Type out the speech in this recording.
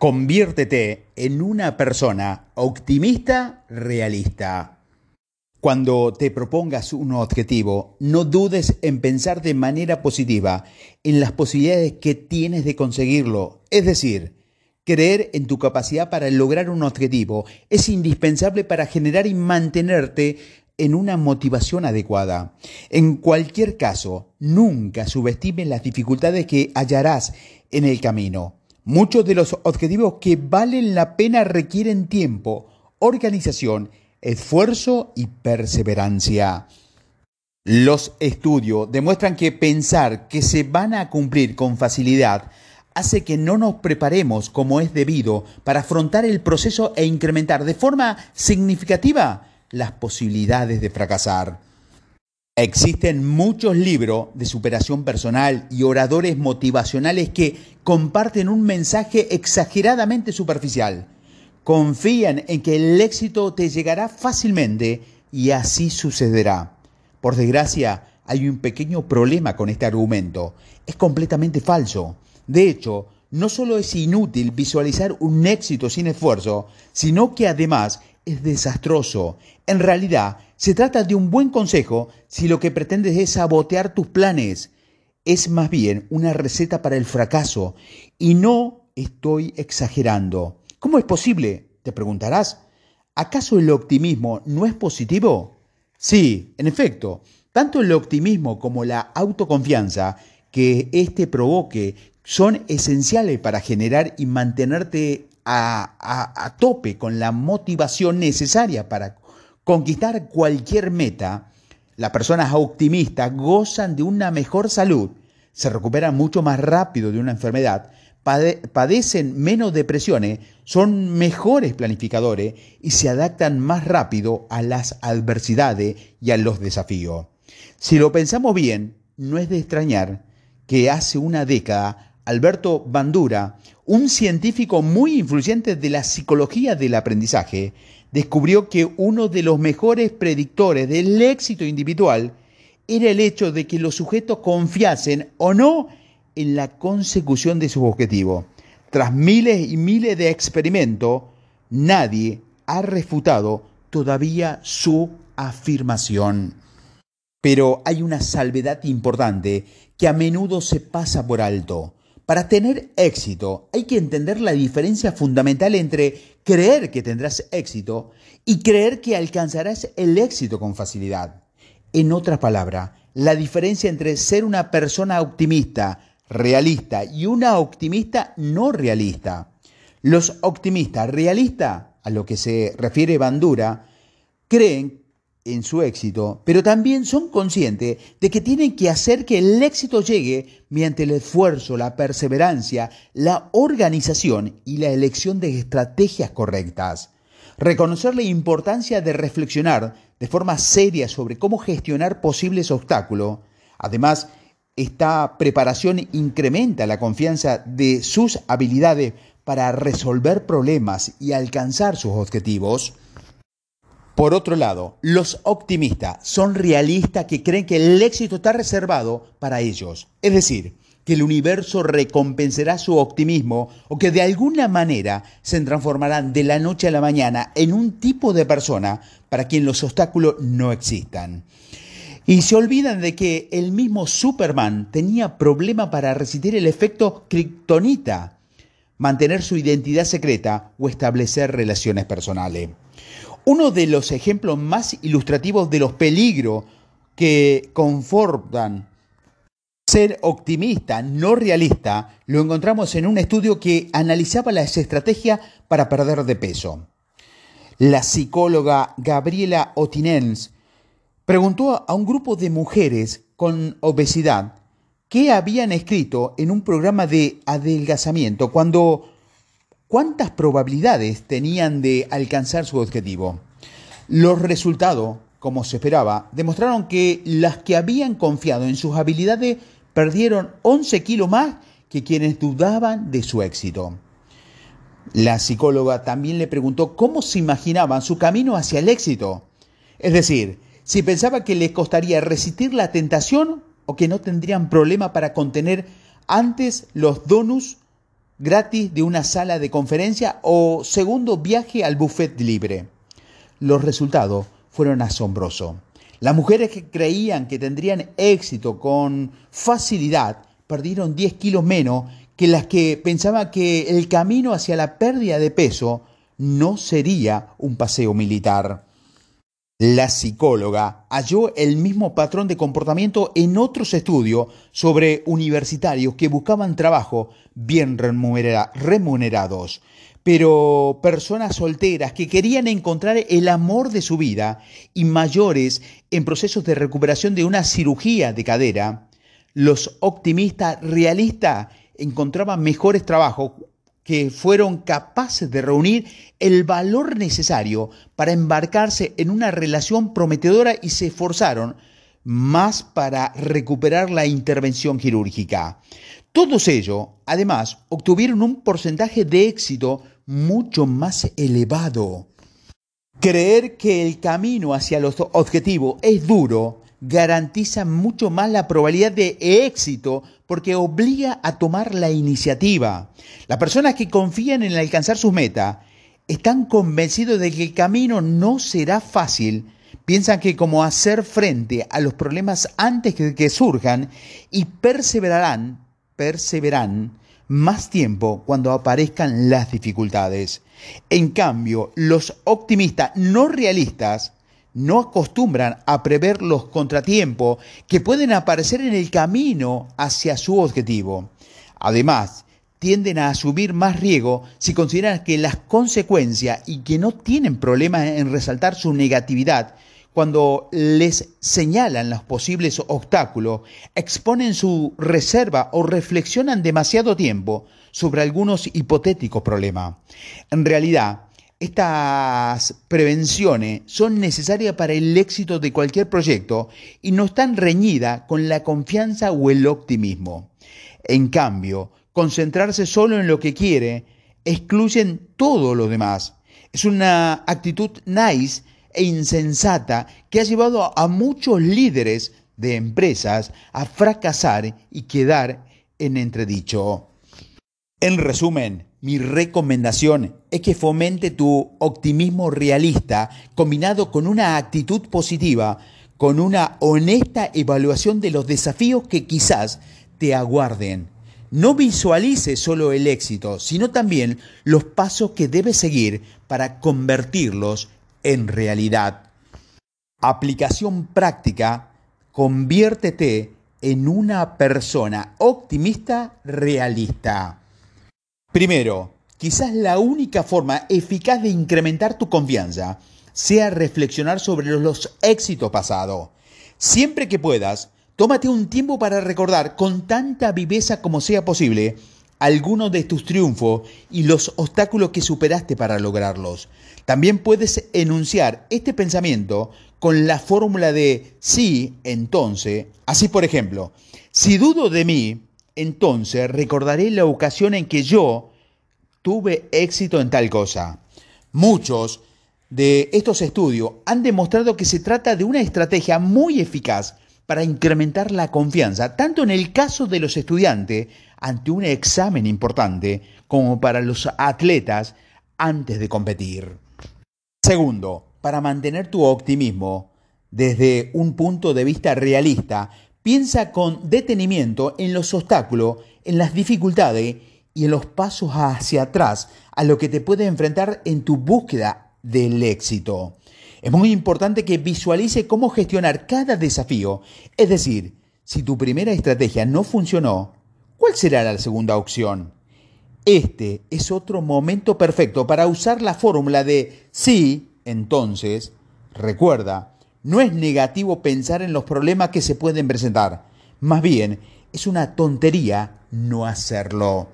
Conviértete en una persona optimista realista. Cuando te propongas un objetivo, no dudes en pensar de manera positiva en las posibilidades que tienes de conseguirlo. Es decir, creer en tu capacidad para lograr un objetivo es indispensable para generar y mantenerte en una motivación adecuada. En cualquier caso, nunca subestimes las dificultades que hallarás en el camino. Muchos de los objetivos que valen la pena requieren tiempo, organización, esfuerzo y perseverancia. Los estudios demuestran que pensar que se van a cumplir con facilidad hace que no nos preparemos como es debido para afrontar el proceso e incrementar de forma significativa las posibilidades de fracasar. Existen muchos libros de superación personal y oradores motivacionales que comparten un mensaje exageradamente superficial. Confían en que el éxito te llegará fácilmente y así sucederá. Por desgracia, hay un pequeño problema con este argumento. Es completamente falso. De hecho, no solo es inútil visualizar un éxito sin esfuerzo, sino que además es desastroso. En realidad, se trata de un buen consejo si lo que pretendes es sabotear tus planes. Es más bien una receta para el fracaso. Y no estoy exagerando. ¿Cómo es posible? Te preguntarás. ¿Acaso el optimismo no es positivo? Sí, en efecto, tanto el optimismo como la autoconfianza que éste provoque son esenciales para generar y mantenerte a, a, tope con la motivación necesaria para conquistar cualquier meta, las personas optimistas gozan de una mejor salud, se recuperan mucho más rápido de una enfermedad, padecen menos depresiones, son mejores planificadores y se adaptan más rápido a las adversidades y a los desafíos. Si lo pensamos bien, no es de extrañar que hace una década Alberto Bandura, un científico muy influyente de la psicología del aprendizaje, descubrió que uno de los mejores predictores del éxito individual era el hecho de que los sujetos confiasen o no en la consecución de sus objetivos. Tras miles y miles de experimentos, nadie ha refutado todavía su afirmación. Pero hay una salvedad importante que a menudo se pasa por alto. Para tener éxito hay que entender la diferencia fundamental entre creer que tendrás éxito y creer que alcanzarás el éxito con facilidad. En otras palabras, la diferencia entre ser una persona optimista, realista y una optimista no realista. Los optimistas realistas, a lo que se refiere Bandura, creen en su éxito, pero también son conscientes de que tienen que hacer que el éxito llegue mediante el esfuerzo, la perseverancia, la organización y la elección de estrategias correctas. Reconocer la importancia de reflexionar de forma seria sobre cómo gestionar posibles obstáculos. Además, esta preparación incrementa la confianza de sus habilidades para resolver problemas y alcanzar sus objetivos. Por otro lado, los optimistas son realistas que creen que el éxito está reservado para ellos. Es decir, que el universo recompensará su optimismo o que de alguna manera se transformarán de la noche a la mañana en un tipo de persona para quien los obstáculos no existan. Y se olvidan de que el mismo Superman tenía problema para resistir el efecto kryptonita, mantener su identidad secreta o establecer relaciones personales. Uno de los ejemplos más ilustrativos de los peligros que confortan ser optimista, no realista, lo encontramos en un estudio que analizaba las estrategias para perder de peso. La psicóloga Gabriela Otinens preguntó a un grupo de mujeres con obesidad qué habían escrito en un programa de adelgazamiento cuando ¿cuántas probabilidades tenían de alcanzar su objetivo? Los resultados, como se esperaba, demostraron que las que habían confiado en sus habilidades perdieron 11 kilos más que quienes dudaban de su éxito. La psicóloga también le preguntó cómo se imaginaban su camino hacia el éxito. Es decir, si pensaba que les costaría resistir la tentación o que no tendrían problema para contener antes los donuts gratis de una sala de conferencia o segundo viaje al buffet libre. Los resultados fueron asombrosos. Las mujeres que creían que tendrían éxito con facilidad perdieron 10 kilos menos que las que pensaban que el camino hacia la pérdida de peso no sería un paseo militar. La psicóloga halló el mismo patrón de comportamiento en otros estudios sobre universitarios que buscaban trabajo bien remunerados, pero personas solteras que querían encontrar el amor de su vida y mayores en procesos de recuperación de una cirugía de cadera, los optimistas realistas encontraban mejores trabajos que fueron capaces de reunir el valor necesario para embarcarse en una relación prometedora y se esforzaron más para recuperar la intervención quirúrgica. Todos ellos, además, obtuvieron un porcentaje de éxito mucho más elevado. Creer que el camino hacia los objetivos es duro garantiza mucho más la probabilidad de éxito porque obliga a tomar la iniciativa. Las personas que confían en alcanzar sus metas están convencidos de que el camino no será fácil, piensan que como hacer frente a los problemas antes que, que surjan y perseverarán, perseveran más tiempo cuando aparezcan las dificultades. En cambio, los optimistas no realistas no acostumbran a prever los contratiempos que pueden aparecer en el camino hacia su objetivo. Además, tienden a asumir más riesgo si consideran que las consecuencias y que no tienen problema en resaltar su negatividad cuando les señalan los posibles obstáculos, exponen su reserva o reflexionan demasiado tiempo sobre algunos hipotéticos problemas. En realidad, estas prevenciones son necesarias para el éxito de cualquier proyecto y no están reñidas con la confianza o el optimismo. En cambio, concentrarse solo en lo que quiere excluyen todo lo demás. Es una actitud nice e insensata que ha llevado a muchos líderes de empresas a fracasar y quedar en entredicho. En resumen, mi recomendación es que fomente tu optimismo realista combinado con una actitud positiva, con una honesta evaluación de los desafíos que quizás te aguarden. No visualices solo el éxito, sino también los pasos que debes seguir para convertirlos en realidad. Aplicación práctica, conviértete en una persona optimista realista. Primero, quizás la única forma eficaz de incrementar tu confianza sea reflexionar sobre los éxitos pasados. Siempre que puedas, tómate un tiempo para recordar con tanta viveza como sea posible algunos de tus triunfos y los obstáculos que superaste para lograrlos. También puedes enunciar este pensamiento con la fórmula de sí, entonces. Así, por ejemplo, si dudo de mí, entonces recordaré la ocasión en que yo tuve éxito en tal cosa. Muchos de estos estudios han demostrado que se trata de una estrategia muy eficaz para incrementar la confianza, tanto en el caso de los estudiantes ante un examen importante como para los atletas antes de competir. Segundo, para mantener tu optimismo desde un punto de vista realista, Piensa con detenimiento en los obstáculos, en las dificultades y en los pasos hacia atrás a lo que te puede enfrentar en tu búsqueda del éxito. Es muy importante que visualice cómo gestionar cada desafío, es decir, si tu primera estrategia no funcionó, ¿cuál será la segunda opción? Este es otro momento perfecto para usar la fórmula de sí, entonces, recuerda, no es negativo pensar en los problemas que se pueden presentar, más bien es una tontería no hacerlo.